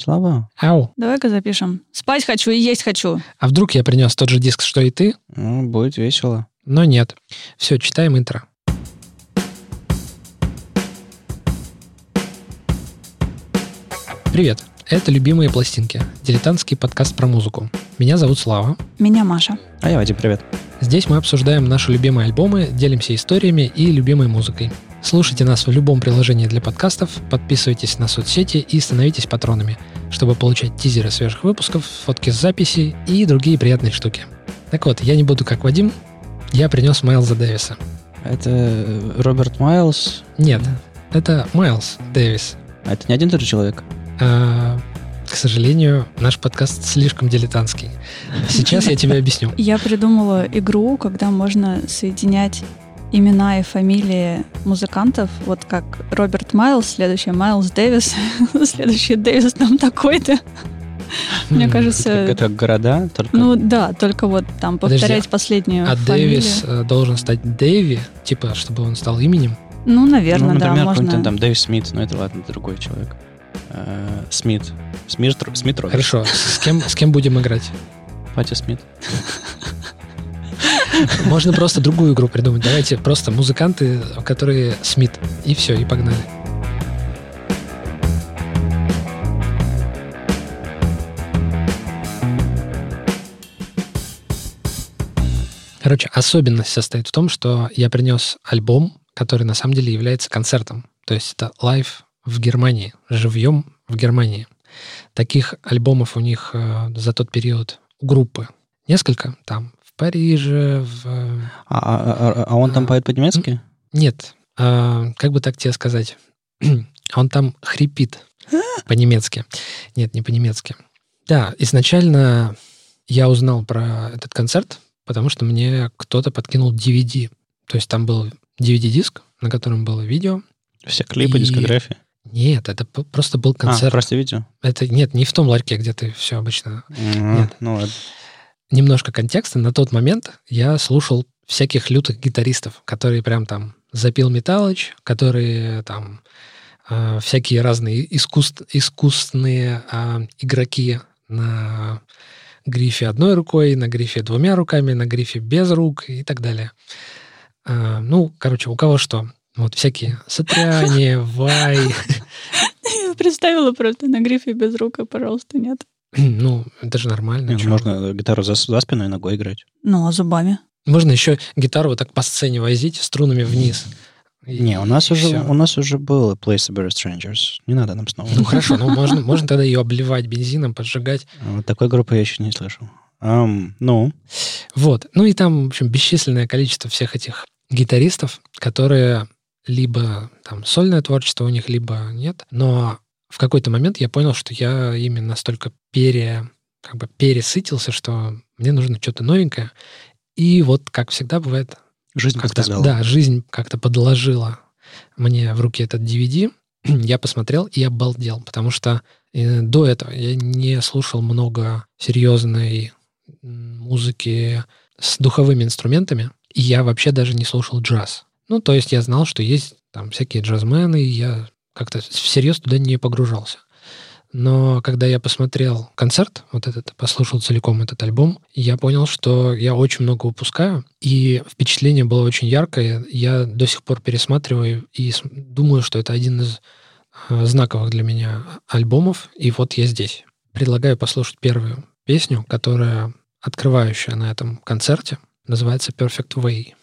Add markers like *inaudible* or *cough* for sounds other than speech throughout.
Слава. Ау. Давай-ка запишем. Спать хочу и есть хочу. А вдруг я принес тот же диск, что и ты? Ну, будет весело. Но нет. Все, читаем интро. Привет. Это «Любимые пластинки» — дилетантский подкаст про музыку. Меня зовут Слава. Меня Маша. А я Вадим, привет. Здесь мы обсуждаем наши любимые альбомы, делимся историями и любимой музыкой. Слушайте нас в любом приложении для подкастов, подписывайтесь на соцсети и становитесь патронами, чтобы получать тизеры свежих выпусков, фотки с записей и другие приятные штуки. Так вот, я не буду как Вадим, я принес Майлза Дэвиса. Это э, Роберт Майлз. Нет, это Майлз Дэвис. А это не один и тот же человек? А, к сожалению, наш подкаст слишком дилетантский. Сейчас я тебе объясню. Я придумала игру, когда можно соединять имена и фамилии музыкантов, вот как Роберт Майлз, следующий Майлз Дэвис, *laughs* следующий Дэвис там такой-то. Мне кажется, Это как города, только... ну да, только вот там Подожди, повторять последнюю А фамилию. Дэвис э, должен стать Дэви, типа, чтобы он стал именем. Ну, наверное, ну, да, например, можно. какой-нибудь там Дэвис Смит, ну это ладно, другой человек. Э, Смит. Смит, Смит Роберт. Хорошо, с кем, с кем будем играть? Патти Смит. Можно просто другую игру придумать. Давайте просто музыканты, которые Смит. И все, и погнали. Короче, особенность состоит в том, что я принес альбом, который на самом деле является концертом. То есть это live в Германии, живьем в Германии. Таких альбомов у них э, за тот период у группы несколько. Там в Париже, в... А, а- а- а он там А. поет по-немецки? Нет, э, как бы так тебе сказать? *clears throat* Он там хрипит по-немецки. Нет, не по-немецки. Да, изначально я узнал про этот концерт, потому что мне кто-то подкинул DVD. То есть там был DVD-диск, на котором было видео. Все клипы, И- дискографии. Нет, это просто был А, концерт. просто видео? Это нет, не в том ларьке, где ты все обычно. Мгм. Нет. Ну, ладно. Немножко контекста. На тот момент я слушал всяких лютых гитаристов, которые прям там запил Металлыч, которые там э, всякие разные искус- искусственные а, игроки на грифе одной рукой, на грифе двумя руками, на грифе без рук и так далее. А, ну, короче, у кого что. Вот всякие Сатриани, Вай. Представила просто на грифе без рук, а, пожалуйста, нет. *clears throat* Ну, это же нормально. Чё. Можно гитару за, за спиной ногой играть. Ну, а зубами? Можно еще гитару вот так по сцене возить струнами вниз. И- Не, у нас уже у нас уже было Place Better Strangers. Не надо нам снова. Ну хорошо, ну можно, можно тогда ее обливать бензином, поджигать. Вот такой группы я еще не слышал. Ам, ну, Вот. Ну и там, в общем, бесчисленное количество всех этих гитаристов, которые либо там сольное творчество у них, либо нет. Но в какой-то момент я понял, что я ими настолько пере, как бы пересытился, что мне нужно что-то новенькое. И вот, как всегда бывает, жизнь как-то, подсказала. да, жизнь как-то подложила мне в руки этот DVD. *clears throat* Я посмотрел и обалдел, потому что э, до этого я не слушал много серьезной музыки с духовыми инструментами, и я вообще даже не слушал джаз. Ну, то есть я знал, что есть там всякие джазмены, и я как-то всерьез туда не погружался. Но когда я посмотрел концерт, вот этот, послушал целиком этот альбом, я понял, что я очень много упускаю, и впечатление было очень яркое. Я до сих пор пересматриваю и думаю, что это один из э, знаковых для меня альбомов, и вот я здесь. Предлагаю послушать первую песню, которая открывающая на этом концерте, называется Perfect Way.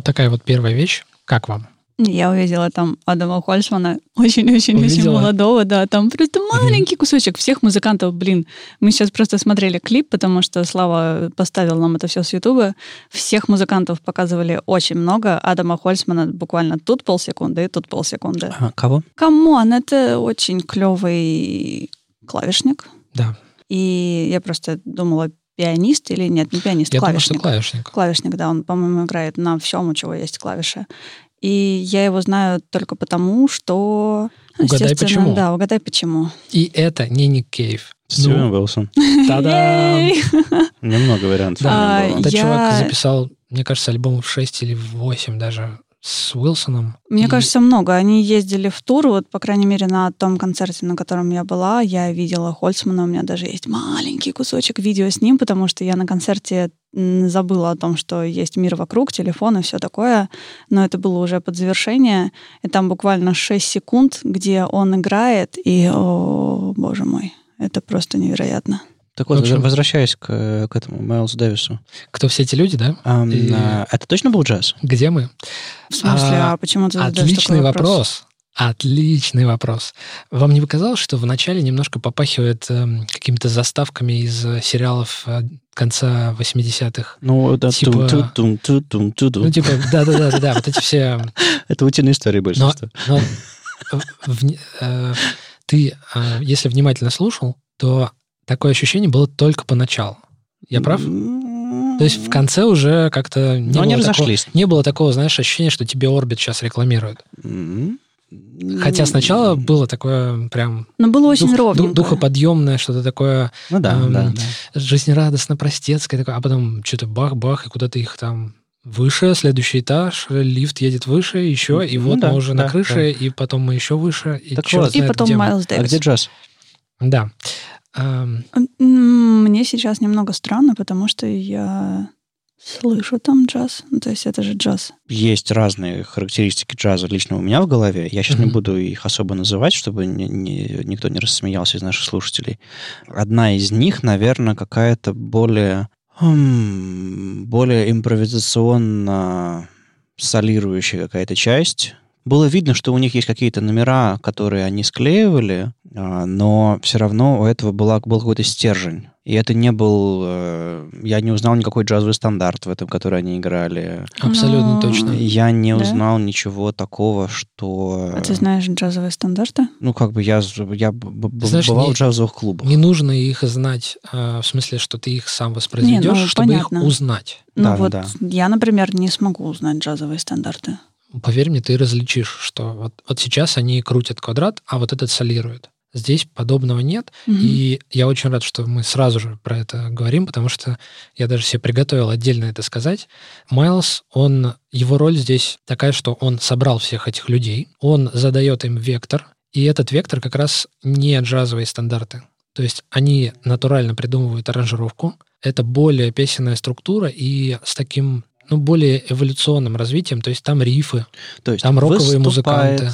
Вот такая вот первая вещь. Как вам? Я увидела там Адама Хольцмана, очень-очень-очень молодого, да, там просто маленький кусочек всех музыкантов, блин. Мы сейчас просто смотрели клип, потому что Слава поставил нам это все с Ютуба. Всех музыкантов показывали очень много. Адама Хольцмана буквально тут полсекунды и тут полсекунды. А, кого? Come on, это очень клевый клавишник. Да. И я просто думала, пианист или нет, не пианист, Я думаю, что клавишник. клавишник. Клавишник, да, он, по-моему, играет на всем, у чего есть клавиши. И я его знаю только потому, что... ну, Угадай, естественно, почему. Да, угадай почему. И это не Ник Кейв. Стивен Уилсон. Та-дам! Ей! Немного вариантов. Да. было. Этот Я- чувак записал, мне кажется, альбомов 6 или 8 даже с Уилсоном. Мне И- кажется, много. Они ездили в тур, вот, по крайней мере, на том концерте, на котором я была, я видела Хольцмана, у меня даже есть маленький кусочек видео с ним, потому что я на концерте забыла о том, что есть мир вокруг, телефон и все такое, но это было уже под завершение, и там буквально 6 секунд, где он играет, и, о, боже мой, это просто невероятно. Так вот, В общем- возвращаясь к, э, к этому Майлзу Дэвису. Кто все эти люди, да? Ам, И- а, Это точно был джаз? Где мы? В смысле, А, а, почему ты Отличный такой вопрос. Отличный вопрос. Вам не показалось, что вначале немножко попахивает эм, какими-то заставками из э, сериалов э, конца 80-х? Ну, да, Типа- тум тум тум тум тум Ну, типа, да-да-да, вот эти все... Это утиные истории большинство. Но в- в- э, ты, э, если внимательно слушал, то такое ощущение было только поначалу. Я прав? То есть в конце уже как-то не, Но они было, такого, разошлись. не было такого, знаешь, ощущения, что тебе Орбит сейчас рекламирует. М. Хотя сначала было такое прям Но было очень дух- ду- ровненько. духоподъемное, что-то такое Ну да, Эм, да, да. жизнерадостно-простецкое, такое, а потом что-то бах-бах, и куда-то их там выше, следующий этаж, лифт едет выше, еще, и Ну вот да, мы уже да, на крыше, и потом мы еще выше, и Так вот. И знает, потом. Майлз А Дэвис. где джаз? Да. Мне сейчас немного странно, потому что я слышу там джаз. Ну, то есть это же джаз. Есть разные характеристики джаза лично у меня в голове. Я сейчас не буду их особо называть, чтобы ни- ни- никто не рассмеялся из наших слушателей. Одна из них, наверное, какая-то более, м, более импровизационно солирующая какая-то часть. Было видно, что у них есть какие-то номера, которые они склеивали, а, но все равно у этого была, был какой-то стержень. И это не был... э, Я не узнал никакой джазовый стандарт в этом, который они играли. абсолютно Но- точно. Я не Да? узнал ничего такого, что... А ты знаешь джазовые стандарты? Ну, как бы я, я Знаешь, бывал не- в джазовых клубах. Не нужно их знать, э, в смысле, что ты их сам воспроизведешь, ну, чтобы понятно. их узнать. Ну Да, вот да. я, например, не смогу узнать джазовые стандарты. Поверь мне, ты различишь, что вот, вот сейчас они крутят квадрат, а вот этот солирует. Здесь подобного нет, Мгм. И я очень рад, что мы сразу же про это говорим, потому что я даже себе приготовил отдельно это сказать. Майлз, он, его роль здесь такая, что он собрал всех этих людей, он задает им вектор, и этот вектор как раз не джазовые стандарты. То есть они натурально придумывают аранжировку, это более песенная структура и с таким ну, более эволюционным развитием, то есть там рифы, То есть там роковые музыканты.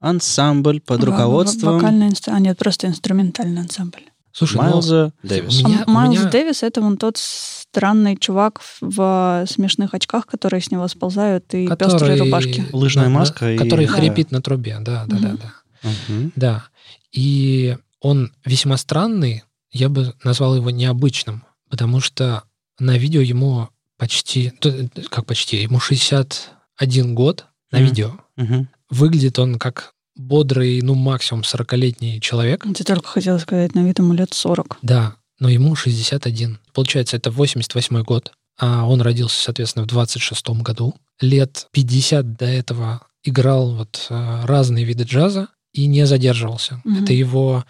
ансамбль под Во- во- руководством Вокальный инстру- А нет, просто инструментальный ансамбль. Слушай, ну, Майлза у Дэвиса. меня- А Майлз меня- Дэвис — это вон тот странный чувак в, в смешных очках, которые с него сползают, и пестрые рубашки. Лыжная на- на- маска и- Который да. хрипит на трубе, да, да, да, Мгм. да. Мгм. Да. И он весьма странный, я бы назвал его необычным, потому что на видео ему почти, как почти, ему 61 год на Мгм. видео. Мгм. Выглядит он как бодрый, ну, максимум 40-летний человек. Ты только хотела сказать, на вид ему лет 40. Да, но ему 61. Получается, это 88 год, а он родился, соответственно, в 26 году. Лет 50 до этого играл вот э, разные виды джаза и не задерживался. Мгм. Это его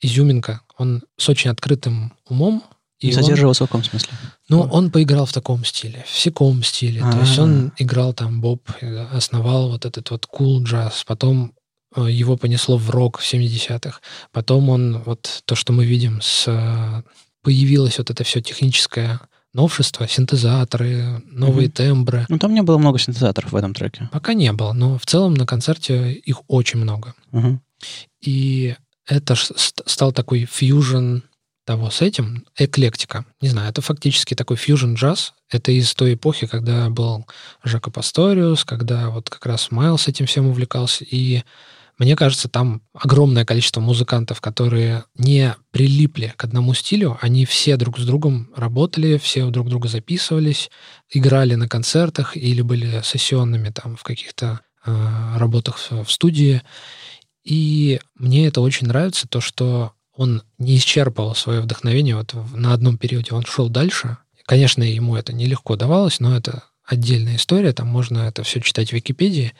изюминка. Он с очень открытым умом. И он- задерживался в каком смысле? ну, он поиграл в таком стиле, в всяком стиле. То есть А. он играл там Боб, э, основал вот этот вот cool джаз, потом э, его понесло в рок в 70-х. Потом он, вот то, что мы видим, с, э, появилось вот это все техническое новшество, синтезаторы, новые Мгм. тембры. Ну, там не было много синтезаторов в этом треке. Пока не было, но в целом на концерте их очень много. Мгм. И это стал такой фьюжн того с этим, эклектика. Не знаю, это фактически такой фьюжн джаз. Это из той эпохи, когда был Жако Пасториус, когда вот как раз Майлз этим всем увлекался. И мне кажется, там огромное количество музыкантов, которые не прилипли к одному стилю, они все друг с другом работали, все друг друга записывались, играли на концертах или были сессионными там в каких-то э, работах в студии. И мне это очень нравится, то, что он не исчерпывал свое вдохновение вот на одном периоде, он шел дальше. Конечно, ему это нелегко давалось, но это отдельная история, там можно это все читать в Википедии.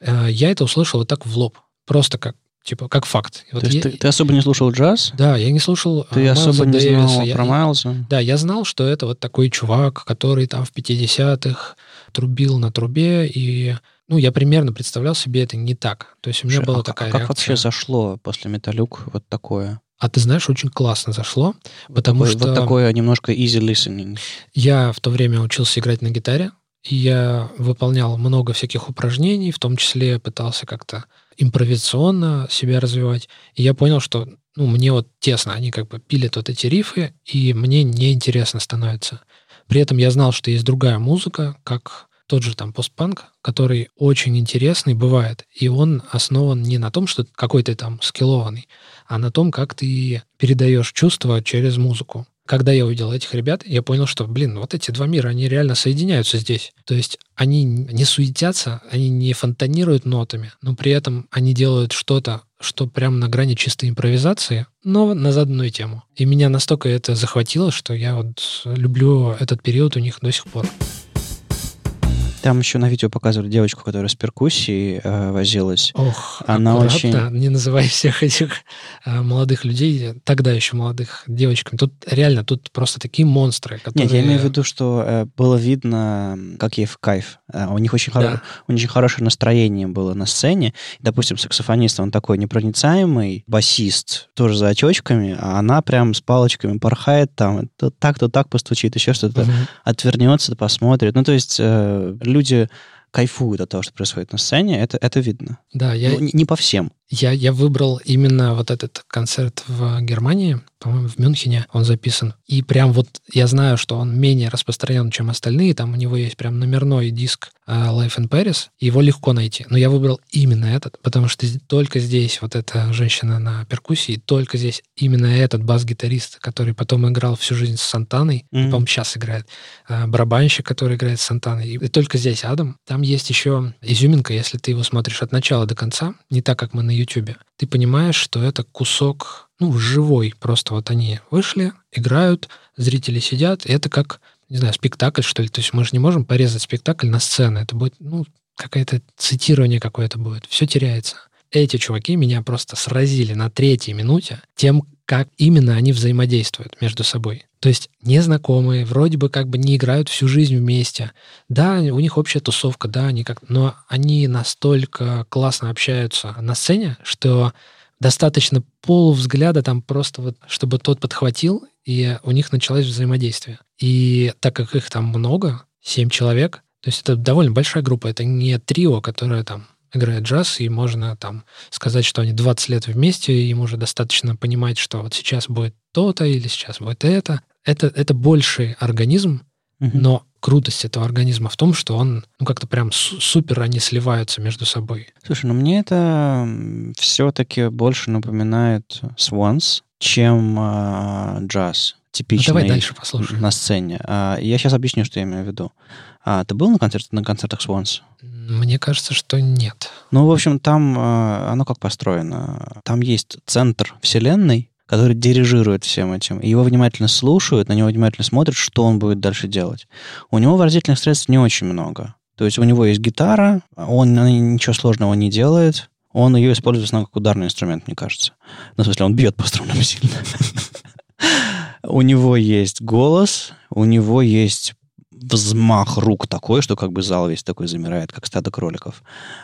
Э, я это услышал вот так в лоб. Просто как типа как факт. Вот То есть я, ты, ты особо не слушал джаз? Да, я не слушал Ты Майлза особо не Дэвиса. знал я, про Майлза? Да, я знал, что это вот такой чувак, который там в 50-х трубил на трубе, и ну, я примерно представлял себе это не так. То есть у меня Слушай, была а такая а как реакция. вообще зашло после Металюк вот такое? А ты знаешь, очень классно зашло, вот потому такое, что... Вот такое немножко easy listening. Я в то время учился играть на гитаре, и я выполнял много всяких упражнений, в том числе пытался как-то импровизационно себя развивать. И я понял, что ну, мне вот тесно, они как бы пилят вот эти рифы, и мне неинтересно становится. При этом я знал, что есть другая музыка, как тот же там постпанк, который очень интересный бывает, и он основан не на том, что какой то там скиллованный, а на том, как ты передаешь чувства через музыку. Когда я увидел этих ребят, я понял, что, блин, вот эти два мира, они реально соединяются здесь. То есть они не суетятся, они не фонтанируют нотами, но при этом они делают что-то, что прямо на грани чистой импровизации, но на заданную тему. И меня настолько это захватило, что я вот люблю этот период у них до сих пор. Там еще на видео показывали девочку, которая с перкуссией э, возилась. Ох, Она очень... не называй всех этих э, молодых людей, тогда еще молодых, девочками. Тут реально, тут просто такие монстры, которые... Нет, я имею в виду, что э, было видно, как ей в кайф. Э, у них очень, да. хоро... у них очень хорошее настроение было на сцене. Допустим, саксофонист, он такой непроницаемый, басист, тоже за очочками, а она прям с палочками порхает там, то так, то так постучит, еще что-то, угу. отвернется, посмотрит. Ну, то есть э, люди кайфуют от того, что происходит на сцене, это, это видно. Да, я... Ну, не, не по всем. Я, я выбрал именно вот этот концерт в Германии, по-моему, в Мюнхене он записан. И прям вот я знаю, что он менее распространен, чем остальные. Там у него есть прям номерной диск uh, Life in Paris. Его легко найти. Но я выбрал именно этот, потому что только здесь вот эта женщина на перкуссии, только здесь именно этот бас-гитарист, который потом играл всю жизнь с Сантаной, mm-hmm. по-моему, сейчас играет, uh, барабанщик, который играет с Сантаной. И только здесь Адам. Там есть еще изюминка, если ты его смотришь от начала до конца, не так, как мы на YouTube, ты понимаешь, что это кусок, ну, живой. Просто вот они вышли, играют, зрители сидят, и это как, не знаю, спектакль, что ли. То есть мы же не можем порезать спектакль на сцену. Это будет, ну, какое-то цитирование какое-то будет. Все теряется. Эти чуваки меня просто сразили на третьей минуте тем, как именно они взаимодействуют между собой. То есть незнакомые, вроде бы как бы не играют всю жизнь вместе. Да, у них общая тусовка, да, они как... Но они настолько классно общаются на сцене, что достаточно полувзгляда там просто вот, чтобы тот подхватил, и у них началось взаимодействие. И так как их там много, семь человек, то есть это довольно большая группа, это не трио, которое там играет джаз, и можно там сказать, что они 20 лет вместе, и им уже достаточно понимать, что вот сейчас будет то-то или сейчас будет это. Это, это больший организм, угу. но крутость этого организма в том, что он, ну, как-то прям супер они сливаются между собой. Слушай, ну мне это все-таки больше напоминает Swans, чем э, джаз типичный ну, давай дальше послушаем. на сцене. А, я сейчас объясню, что я имею в виду. А, ты был на, концерте, на концертах Swans? Мне кажется, что нет. Ну, в общем, там э, оно как построено. Там есть центр вселенной, который дирижирует всем этим. Его внимательно слушают, на него внимательно смотрят, что он будет дальше делать. У него выразительных средств не очень много. То есть у него есть гитара, он ничего сложного не делает, он ее использует в основном как ударный инструмент, мне кажется. Ну, в смысле, он бьет по струнам сильно. *laughs* У него есть голос, у него есть взмах рук такой, что как бы зал весь такой замирает, как стадо кроликов.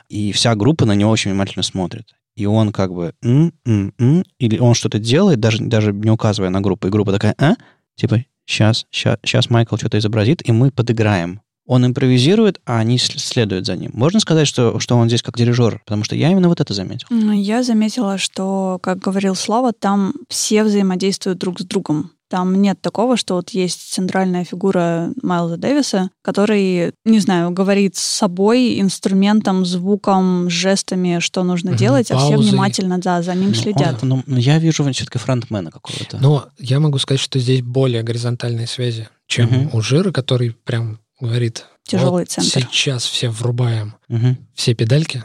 И вся группа на него очень внимательно смотрит. И он как бы м -м -м, или он что-то делает, даже, даже не указывая на группу. И группа такая, а? Типа, сейчас, сейчас, сейчас Майкл что-то изобразит, и мы подыграем. он импровизирует, а они следуют за ним. Можно сказать, что, что он здесь как дирижер? Потому что я именно вот это заметил. Я заметила, что, как говорил Слава, там все взаимодействуют друг с другом. Там нет такого, что вот есть центральная фигура Майлза Дэвиса, который, не знаю, говорит с собой, инструментом, звуком, жестами, что нужно делать, паузой. а все внимательно, да, за ним ну, следят. Он, ну, я вижу все-таки фронтмена какого-то. Но я могу сказать, что здесь более горизонтальные связи, чем угу. у Жира, который прям говорит, Тяжелый вот центр. Сейчас все врубаем угу. все педальки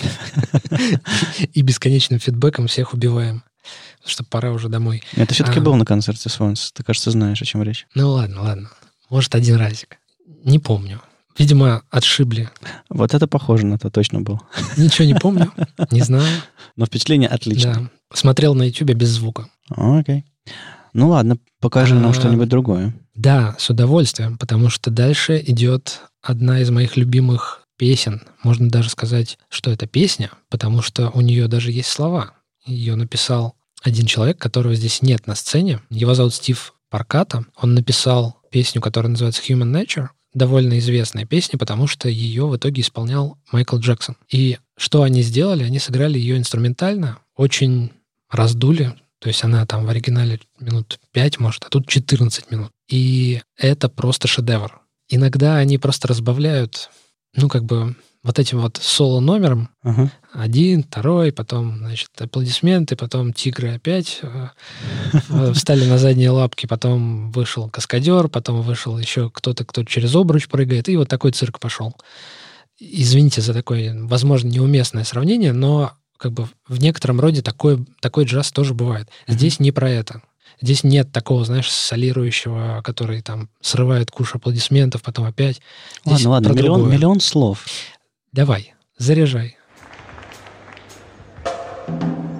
*laughs* *laughs* и бесконечным фидбэком всех убиваем что пора уже домой. Это все-таки а, был на концерте Свонс. Ты, кажется, знаешь, о чем речь. Ну ладно, ладно. Может, один разик. Не помню. Видимо, отшибли. Вот это похоже на то, точно был. Ничего не *laughs* помню, не знаю. Но впечатление отличное. Да. Смотрел на YouTube без звука. Окей. Ну ладно, покажи а, нам что-нибудь другое. Да, с удовольствием, потому что дальше идет одна из моих любимых песен. Можно даже сказать, что это песня, потому что у нее даже есть слова. Ее написал один человек, которого здесь нет на сцене. Его зовут Стив Парката. Он написал песню, которая называется Human Nature, довольно известная песня, потому что ее в итоге исполнял Майкл Джексон. И что они сделали? Они сыграли ее инструментально, очень раздули, то есть она там в оригинале минут 5, может, а тут 14 минут. И это просто шедевр. Иногда они просто разбавляют, ну, как бы вот этим вот соло-номером. Uh-huh. Один, второй, потом, значит, аплодисменты, потом тигры опять э, встали на задние лапки, потом вышел каскадер, потом вышел еще кто-то, кто через обруч прыгает, и вот такой цирк пошел. Извините за такое, возможно, неуместное сравнение, но как бы в некотором роде такой, такой джаз тоже бывает. Здесь не про это. Здесь нет такого, знаешь, солирующего, который там срывает куш аплодисментов, потом опять. Здесь ладно, ладно, миллион, миллион слов. Давай, заряжай. Вот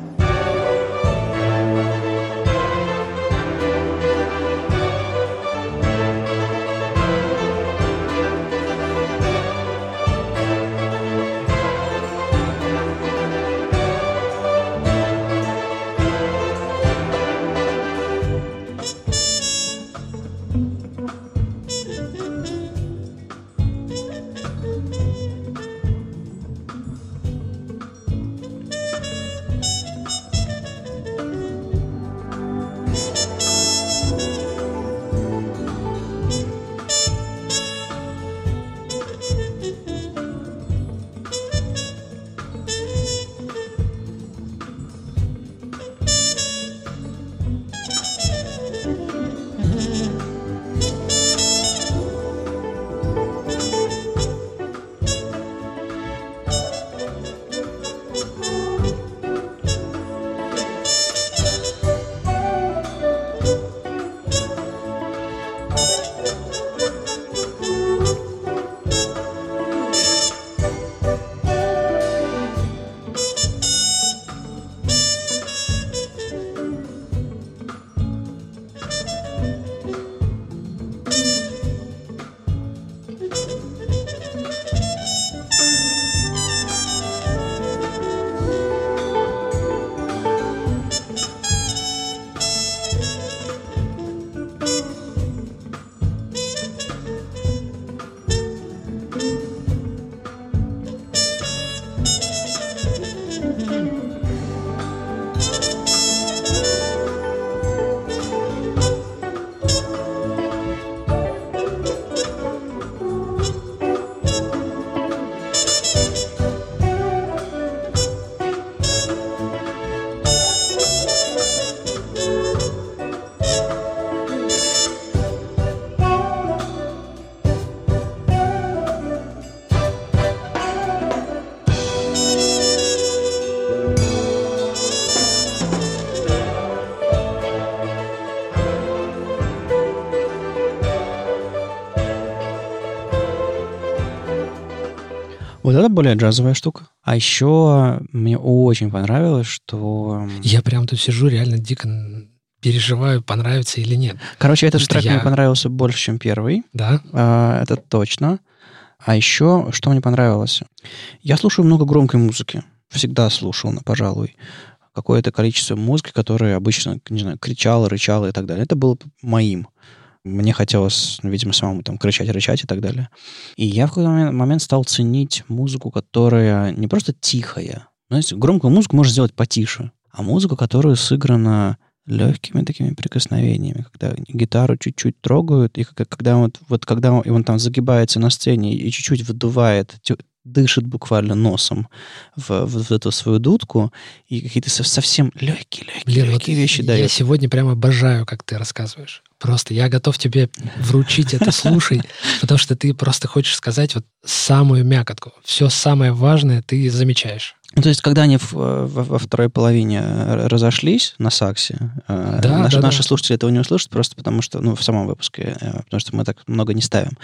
это более джазовая штука. А еще мне очень понравилось, что... Я прям тут сижу, реально дико переживаю, понравится или нет. Короче, этот трек я... мне понравился больше, чем первый. Да? А, это точно. А еще, что мне понравилось? Я слушаю много громкой музыки. Всегда слушал, пожалуй, какое-то количество музыки, которое обычно, не знаю, кричало, рычало и так далее. Это было моим. Мне хотелось, видимо, самому там кричать, рычать и так далее. И я в какой-то момент, момент стал ценить музыку, которая не просто тихая. Знаете, громкую музыку можно сделать потише, а музыку, которая сыграна легкими такими прикосновениями, когда гитару чуть-чуть трогают, и когда вот, вот когда он там загибается на сцене и чуть-чуть выдувает дышит буквально носом в, в, в эту свою дудку и какие-то совсем легкие, легкие, Блин, легкие вот вещи я дает. Я сегодня прямо обожаю, как ты рассказываешь. Просто я готов тебе вручить это слушай, *laughs* потому что ты просто хочешь сказать вот самую мякотку. Все самое важное ты замечаешь. Ну, то есть, когда они в, во, во второй половине разошлись на саксе, э, да, наши, да, наши да. слушатели этого не услышат, просто потому что, ну, в самом выпуске, э, потому что мы так много не ставим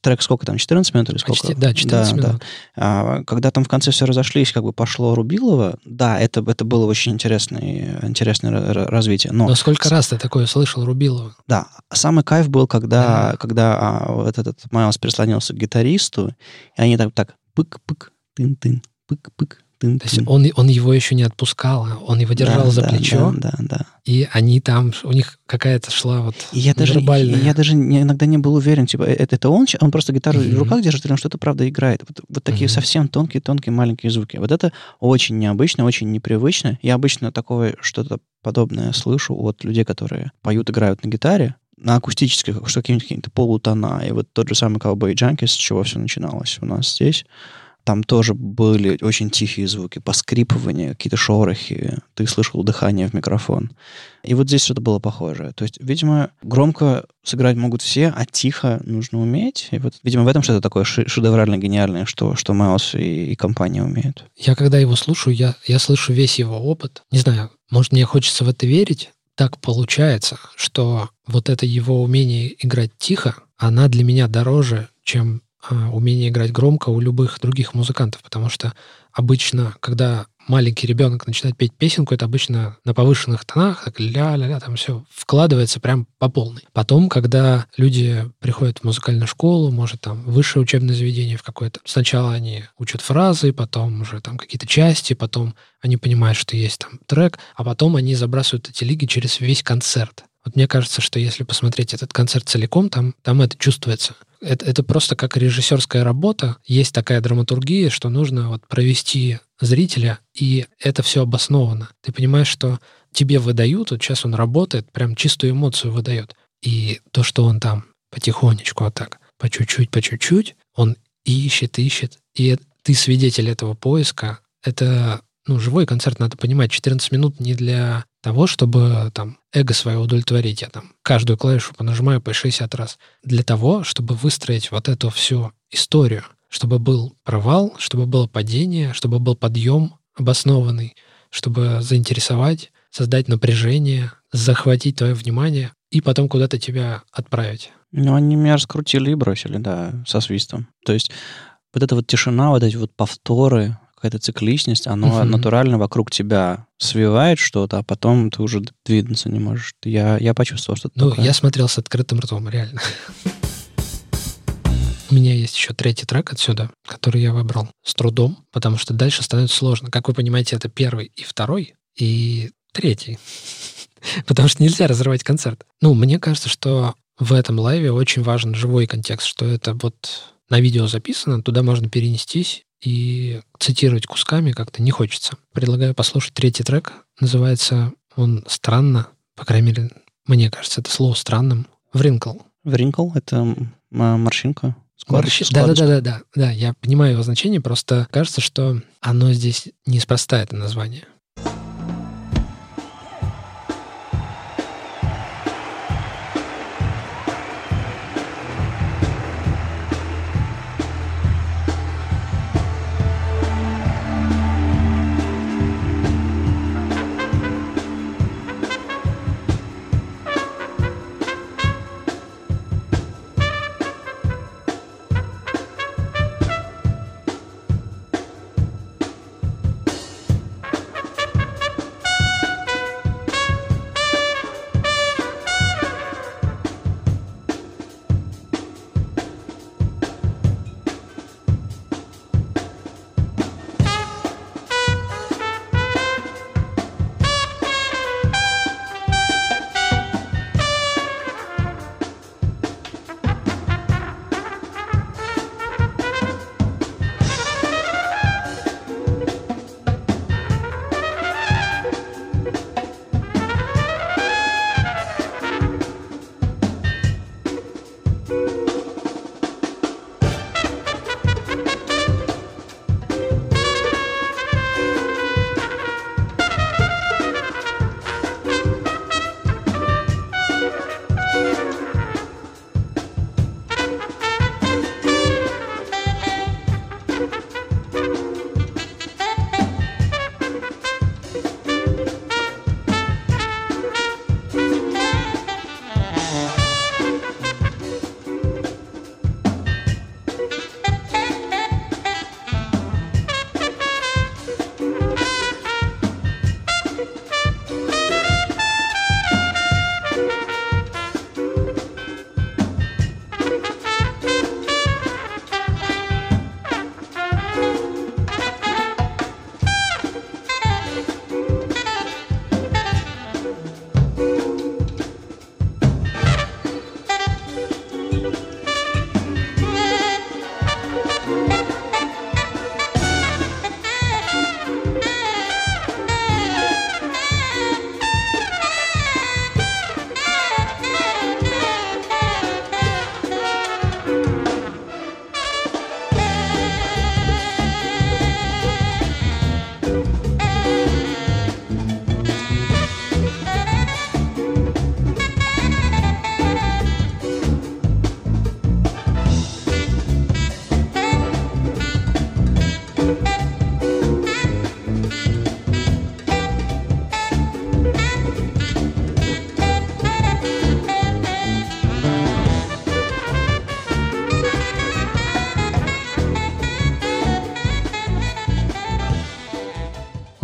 трек сколько там, 14 минут или сколько? Почти, да, 14 да, минут. Да. А, когда там в конце все разошлись, как бы пошло Рубилово, да, это, это было очень интересное, интересное развитие. Но, но сколько раз ты такое слышал Рубилова? Да, самый кайф был, когда, да. когда а, вот этот Майлз прислонился к гитаристу, и они так, так пык-пык, тын-тын, пык-пык, Тын, То есть он, он его еще не отпускал, а он его держал да, за да, плечо. Да, да, да. И они там, у них какая-то шла вот и я даже, вербальная... Я даже не, иногда не был уверен, типа, э, это, это он, он просто гитару mm-hmm. в руках держит, или он что-то правда играет. Вот, вот такие mm-hmm. совсем тонкие-тонкие маленькие звуки. Вот это очень необычно, очень непривычно. Я обычно такое что-то подобное слышу от людей, которые поют, играют на гитаре, на акустических, что какие-нибудь какие полутона. И вот тот же самый Cowboy Junkie, с чего все начиналось у нас здесь там тоже были очень тихие звуки, поскрипывания, какие-то шорохи. Ты слышал дыхание в микрофон. И вот здесь что-то было похожее. То есть, видимо, громко сыграть могут все, а тихо нужно уметь. И вот, видимо, в этом что-то такое шедеврально гениальное, что, что Майлз и, и компания умеют. Я когда его слушаю, я, я слышу весь его опыт. Не знаю, может, мне хочется в это верить. Так получается, что вот это его умение играть тихо, она для меня дороже, чем умение играть громко у любых других музыкантов, потому что обычно, когда маленький ребенок начинает петь песенку, это обычно на повышенных тонах, так ля-ля-ля, там все вкладывается прям по полной. Потом, когда люди приходят в музыкальную школу, может, там, высшее учебное заведение в какое-то, сначала они учат фразы, потом уже там какие-то части, потом они понимают, что есть там трек, а потом они забрасывают эти лиги через весь концерт. Вот мне кажется, что если посмотреть этот концерт целиком, там, там это чувствуется это, это просто как режиссерская работа. Есть такая драматургия, что нужно вот провести зрителя, и это все обосновано. Ты понимаешь, что тебе выдают, вот сейчас он работает, прям чистую эмоцию выдает. И то, что он там потихонечку, вот так, по чуть-чуть, по чуть-чуть, он ищет, ищет, и ты свидетель этого поиска. Это ну, живой концерт, надо понимать, 14 минут не для того, чтобы там эго свое удовлетворить. Я там каждую клавишу понажимаю по 60 раз. Для того, чтобы выстроить вот эту всю историю, чтобы был провал, чтобы было падение, чтобы был подъем обоснованный, чтобы заинтересовать, создать напряжение, захватить твое внимание и потом куда-то тебя отправить. Ну, они меня раскрутили и бросили, да, со свистом. То есть вот эта вот тишина, вот эти вот повторы, какая-то цикличность, оно uh-huh. натурально вокруг тебя свивает что-то, а потом ты уже двигаться не можешь. Я, я почувствовал что-то Ну, такое. я смотрел с открытым ртом, реально. У меня есть еще третий трек отсюда, который я выбрал с трудом, потому что дальше становится сложно. Как вы понимаете, это первый и второй, и третий. *laughs* Потому что нельзя разрывать концерт. Ну, мне кажется, что в этом лайве очень важен живой контекст, что это вот на видео записано, туда можно перенестись и цитировать кусками как-то не хочется. Предлагаю послушать третий трек. Называется он «Странно». По крайней мере, мне кажется, это слово странным. «Вринкл». «Вринкл» — это морщинка? Морщи... Да, да, да, да, да, да. Я понимаю его значение, просто кажется, что оно здесь неспроста, это название.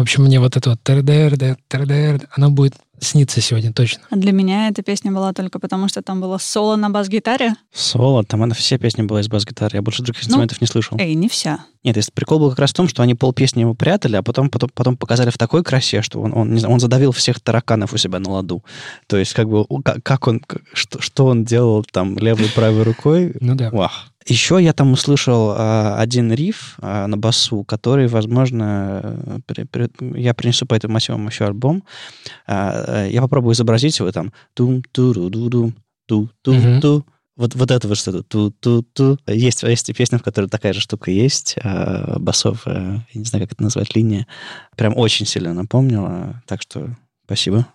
Общем, мне вот это вот ТРДР, ТРДР, оно будет снится сегодня точно. А для меня эта песня была только потому, что там было соло на бас-гитаре. Соло? Там она все песни была из бас-гитары. Я больше других ну, инструментов не слышал. Эй, не вся. Нет, если прикол был как раз в том, что они пол песни его прятали, а потом, потом, потом показали в такой красе, что он, он, не знаю, он задавил всех тараканов у себя на ладу. То есть, как бы, как, как он, что, что он делал там левой правой рукой. Ну да. Вах. Еще я там услышал э, один риф э, на басу, который, возможно, э, при, при, я принесу по этому массивам еще альбом. Э, я попробую изобразить его там. тум ту ру ду дум ту ту ту вот, вот это вот что-то ту-ту-ту. Есть, есть песня, в которой такая же штука есть, э, басов, э, я не знаю, как это назвать, линия. Прям очень сильно напомнила. Так что спасибо.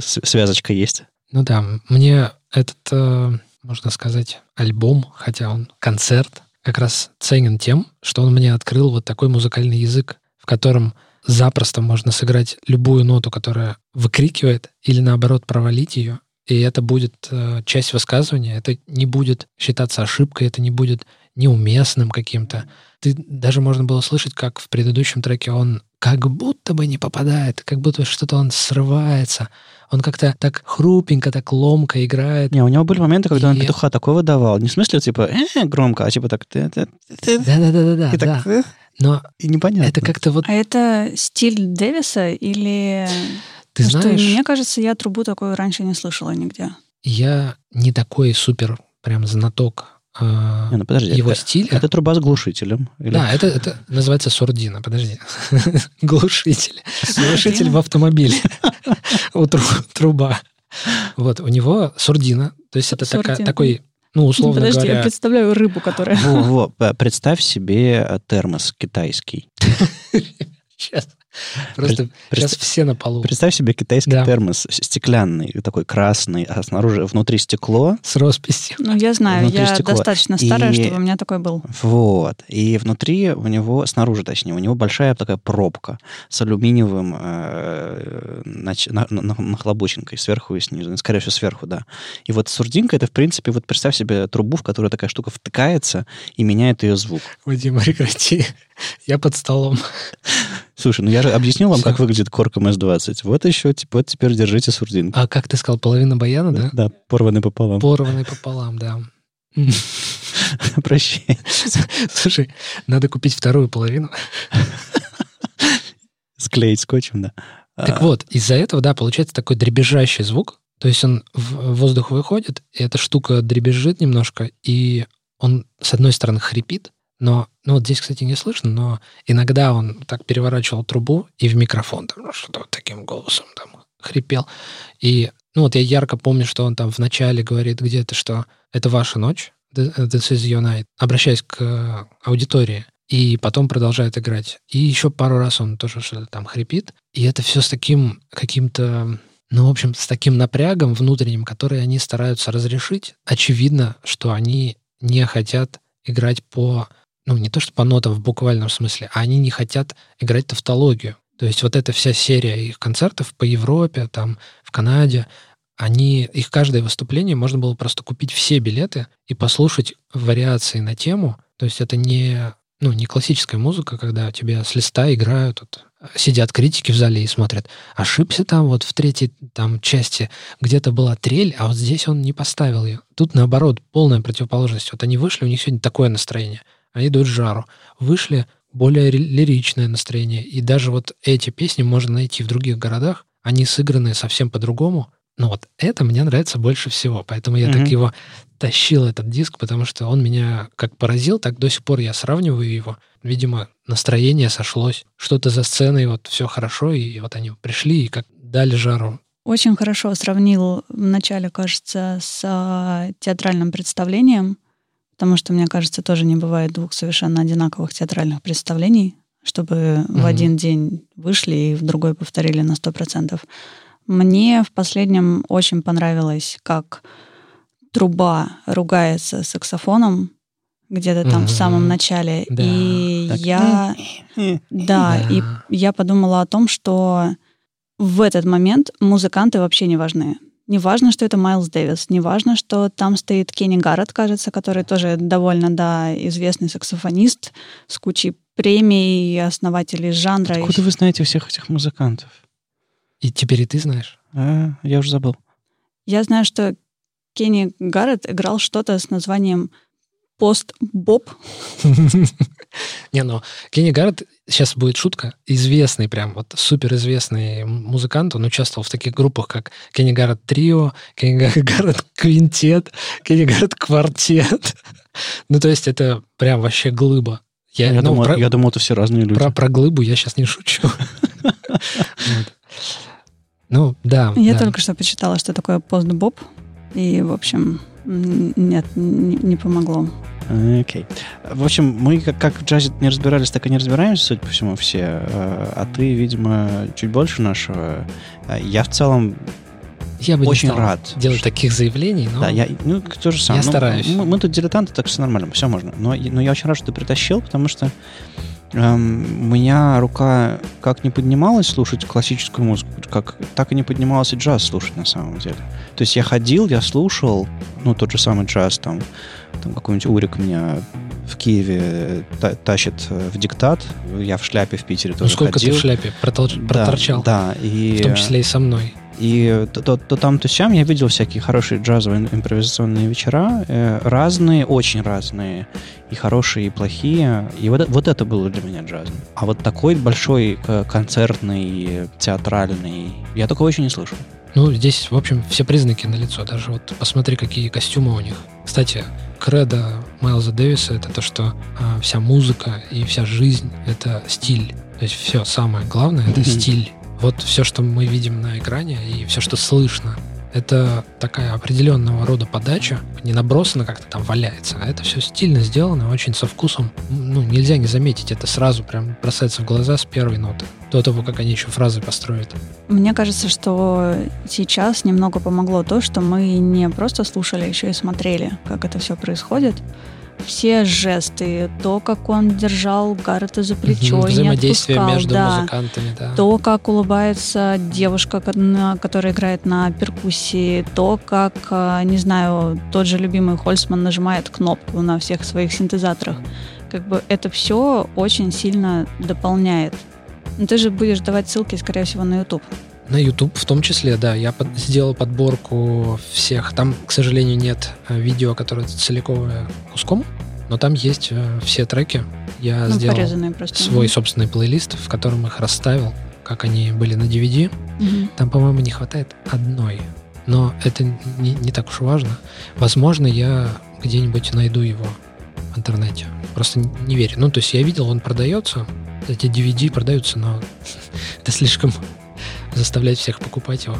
Связочка есть. Ну да, мне этот э, можно сказать, альбом, хотя он концерт, как раз ценен тем, что он мне открыл вот такой музыкальный язык, в котором запросто можно сыграть любую ноту, которая выкрикивает, или наоборот провалить ее, и это будет э, часть высказывания, это не будет считаться ошибкой, это не будет неуместным каким-то. Ты даже можно было слышать, как в предыдущем треке он как будто бы не попадает, как будто что-то он срывается. Он как-то так хрупенько, так ломко играет. Не, у него были моменты, когда и... он петуха такой выдавал. Не в смысле, типа, э, громко, а типа так... Да-да-да-да. И так... Да. Но и непонятно. Это как-то вот... А это стиль Дэвиса или... Ты Потому знаешь... Что, мне кажется, я трубу такую раньше не слышала нигде. Я не такой супер прям знаток не, ну, подожди, его это, стиля. Это труба с глушителем. Или... Да, *laughs* это, это называется сурдина. Подожди. *laughs* Глушитель. Глушитель в автомобиле. У труба. Вот, у него сурдина. То есть это такой ну, условно Подожди, говоря... я представляю рыбу, которая... Во, во, представь себе э, термос китайский. *laughs* Сейчас. Просто сейчас все на полу. Представь себе китайский да. термос стеклянный, такой красный, а снаружи, внутри стекло. С росписью. Ну, я знаю, внутри я стекло. достаточно старая, и... чтобы у меня такой был. Вот. И внутри у него, снаружи точнее, у него большая такая пробка с алюминиевым э, нач... на, на, нахлобученкой сверху и снизу. Скорее всего, сверху, да. И вот сурдинка, это, в принципе, вот представь себе трубу, в которую такая штука втыкается и меняет ее звук. Вадим, прекрати. *laughs* Я под столом. *laughs* Слушай, ну я же объяснил вам, Все. как выглядит корк МС-20. Вот еще, типа, вот теперь держите сурдинку. А как ты сказал, половина баяна, да? Да, порванный пополам. Порванный пополам, да. *laughs* Прощай. Слушай, надо купить вторую половину. Склеить скотчем, да. Так вот, из-за этого, да, получается такой дребезжащий звук. То есть он в воздух выходит, и эта штука дребезжит немножко, и он, с одной стороны, хрипит, но, ну вот здесь, кстати, не слышно, но иногда он так переворачивал трубу и в микрофон там что-то вот таким голосом там хрипел. И, ну вот я ярко помню, что он там вначале говорит где-то, что это ваша ночь, this is your night, обращаясь к аудитории. И потом продолжает играть. И еще пару раз он тоже что-то там хрипит. И это все с таким каким-то ну, в общем, с таким напрягом внутренним, который они стараются разрешить. Очевидно, что они не хотят играть по ну, не то что по нотам в буквальном смысле, а они не хотят играть тавтологию. То есть вот эта вся серия их концертов по Европе, там, в Канаде, они, их каждое выступление можно было просто купить все билеты и послушать вариации на тему. То есть это не, ну, не классическая музыка, когда тебе с листа играют, вот, сидят критики в зале и смотрят, ошибся там вот в третьей там части, где-то была трель, а вот здесь он не поставил ее. Тут наоборот, полная противоположность. Вот они вышли, у них сегодня такое настроение – они дают жару. Вышли более лиричное настроение. И даже вот эти песни можно найти в других городах. Они сыграны совсем по-другому. Но вот это мне нравится больше всего. Поэтому я mm-hmm. так его тащил, этот диск, потому что он меня как поразил, так до сих пор я сравниваю его. Видимо, настроение сошлось. Что-то за сценой, вот все хорошо, и вот они пришли и как дали жару. Очень хорошо сравнил вначале, кажется, с а, театральным представлением Потому что, мне кажется, тоже не бывает двух совершенно одинаковых театральных представлений, чтобы mm-hmm. в один день вышли и в другой повторили на сто процентов. Мне в последнем очень понравилось, как труба ругается саксофоном где-то там mm-hmm. в самом начале. Да. И так. я... *laughs* Да, да, и я подумала о том, что в этот момент музыканты вообще не важны. Не важно, что это Майлз Дэвис, не важно, что там стоит Кенни Гаррет, кажется, который тоже довольно, да, известный саксофонист с кучей премий, основателей жанра. Откуда вы знаете всех этих музыкантов? И теперь и ты знаешь. А, я уже забыл. Я знаю, что Кенни Гаррет играл что-то с названием пост-боб. *laughs* Не, ну, Кенни Гаррет, сейчас будет шутка, известный прям, вот суперизвестный музыкант, он участвовал в таких группах, как Кенни Гаррет Трио, Кенни *laughs* Гаррет Квинтет, Кенни Гаррет Квартет. *laughs* Ну, то есть это прям вообще глыба. Я, я, ну, думал, про, я думал, это все разные люди. Про, про глыбу я сейчас не шучу. Ну, да. Я только что почитала, что такое пост-боб. И, в общем, нет, не помогло. Окей. Okay. В общем, мы как, как в джазе не разбирались, так и не разбираемся, судя по всему, все. А, а ты, видимо, чуть больше нашего. А я в целом я бы очень не рад делать таких заявлений, но да, я, ну, то же самое. Я ну, стараюсь. Мы, мы тут дилетанты, так все нормально, все можно. Но, но я очень рад, что ты притащил, потому что эм, у меня рука как не поднималась слушать классическую музыку, как так и не поднималась и джаз слушать на самом деле. То есть я ходил, я слушал, ну, тот же самый джаз, там, там какой-нибудь Урик меня в Киеве та- тащит э, в диктат, я в шляпе в Питере ну, тоже сколько ходил. ты в шляпе проторчал? Да, да. И, в том числе и со мной. И то, то, то там, то сям я видел всякие хорошие джазовые импровизационные вечера, э, разные, очень разные, и хорошие, и плохие. И вот, вот это было для меня джазом. А вот такой большой концертный, театральный, я такого еще не слышал. Ну, здесь, в общем, все признаки на лицо. Даже вот посмотри, какие костюмы у них. Кстати, кредо Майлза Дэвиса — это то, что э, вся музыка и вся жизнь — это стиль. То есть все самое главное — это mm-hmm. стиль. Вот все, что мы видим на экране и все, что слышно, это такая определенного рода подача, не набросано как-то там валяется, а это все стильно сделано, очень со вкусом. Ну, нельзя не заметить, это сразу прям бросается в глаза с первой ноты, до того, как они еще фразы построят. Мне кажется, что сейчас немного помогло то, что мы не просто слушали, а еще и смотрели, как это все происходит все жесты, то, как он держал Гаррета за плечо и не отпускал, между да, музыкантами, да. То, как улыбается девушка, которая играет на перкуссии, то, как, а, не знаю, тот же любимый Хольцман нажимает кнопку на всех своих синтезаторах. Как бы это все очень сильно дополняет. Но ты же будешь давать ссылки, скорее всего, на YouTube. На YouTube в том числе, да. Я под, сделал подборку всех. Там, к сожалению, нет э, видео, которое целиковое куском, но там есть э, все треки. Я ну, сделал свой собственный плейлист, в котором их расставил, как они были на DVD. Угу. Там, по-моему, не хватает одной. Но это не, не так уж важно. Возможно, я где-нибудь найду его в интернете. Просто не верю. Ну, то есть я видел, он продается. Эти DVD продаются, но *laughs* это слишком заставлять всех покупать его.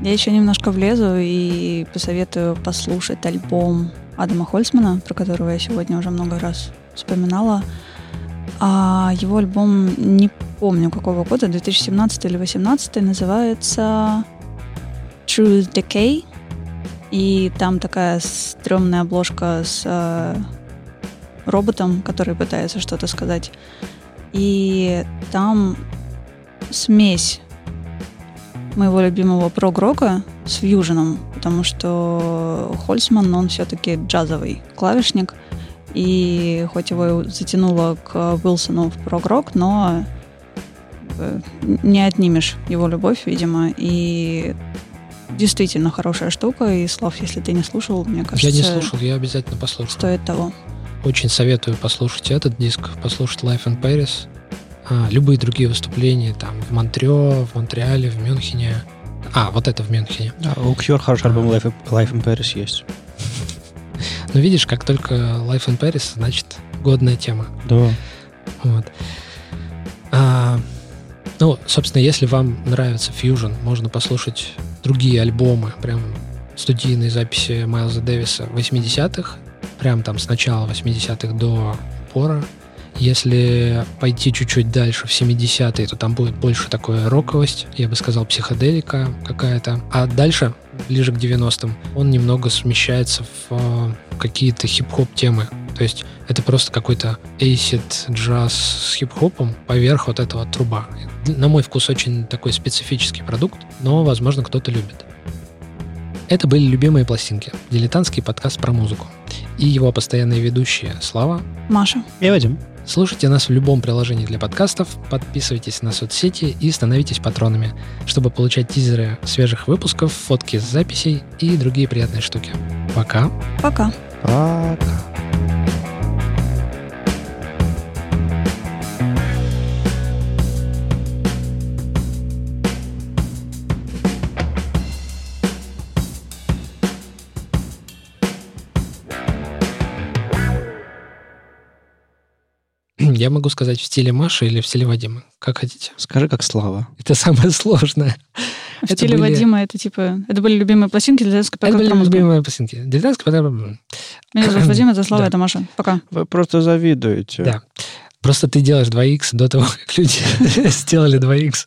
Я еще немножко влезу и посоветую послушать альбом Адама Хольцмана, про которого я сегодня уже много раз вспоминала. А его альбом, не помню какого года, 2017 или 2018, называется Truth Decay. И там такая стрёмная обложка с э, роботом, который пытается что-то сказать. И там смесь моего любимого прог-рока с фьюженом, потому что Хольцман, он все-таки джазовый клавишник, и хоть его затянуло к Уилсону в прог-рок, но э, не отнимешь его любовь, видимо, и действительно хорошая штука, и слов, если ты не слушал, мне кажется... Я не слушал, я обязательно послушаю. Стоит того. Очень советую послушать этот диск, послушать Life in Paris любые другие выступления там в Монтрео, в Монреале, в Мюнхене. А, вот это в Мюнхене. Да, у Cure хороший альбом Life, Life in Paris есть. *laughs* Ну, видишь, как только Life in Paris, значит, годная тема. Да. Вот. А, ну, собственно, если вам нравится Fusion, можно послушать другие альбомы, прям студийные записи Майлза Дэвиса 80-х, прям там с начала 80-х до пора. Если пойти чуть-чуть дальше, в 70-е, то там будет больше такой роковость, я бы сказал, психоделика какая-то. А дальше, ближе к 90-м, он немного смещается в э, какие-то хип-хоп темы. То есть это просто какой-то acid джаз с хип-хопом поверх вот этого труба. На мой вкус очень такой специфический продукт, но, возможно, кто-то любит. Это были любимые пластинки. Дилетантский подкаст про музыку. и его постоянные ведущие Слава, Маша. И Вадим. Слушайте нас в любом приложении для подкастов, подписывайтесь на соцсети и становитесь патронами, чтобы получать тизеры свежих выпусков, фотки с записей и другие приятные штуки. Пока. Пока. Пока. Я могу сказать в стиле Маши или в стиле Вадима, как хотите. Скажи, как Слава. Это самое сложное. В Это стиле были- Вадима это типа... Это были любимые пластинки для детской Это пока были про музыку. любимые пластинки. Дилетантские, потом- Меня зовут *clears throat* Вадим, это Слава, Да. это Маша. Пока. Вы просто завидуете. Да. Просто ты делаешь 2х до того, как люди *laughs* сделали 2х.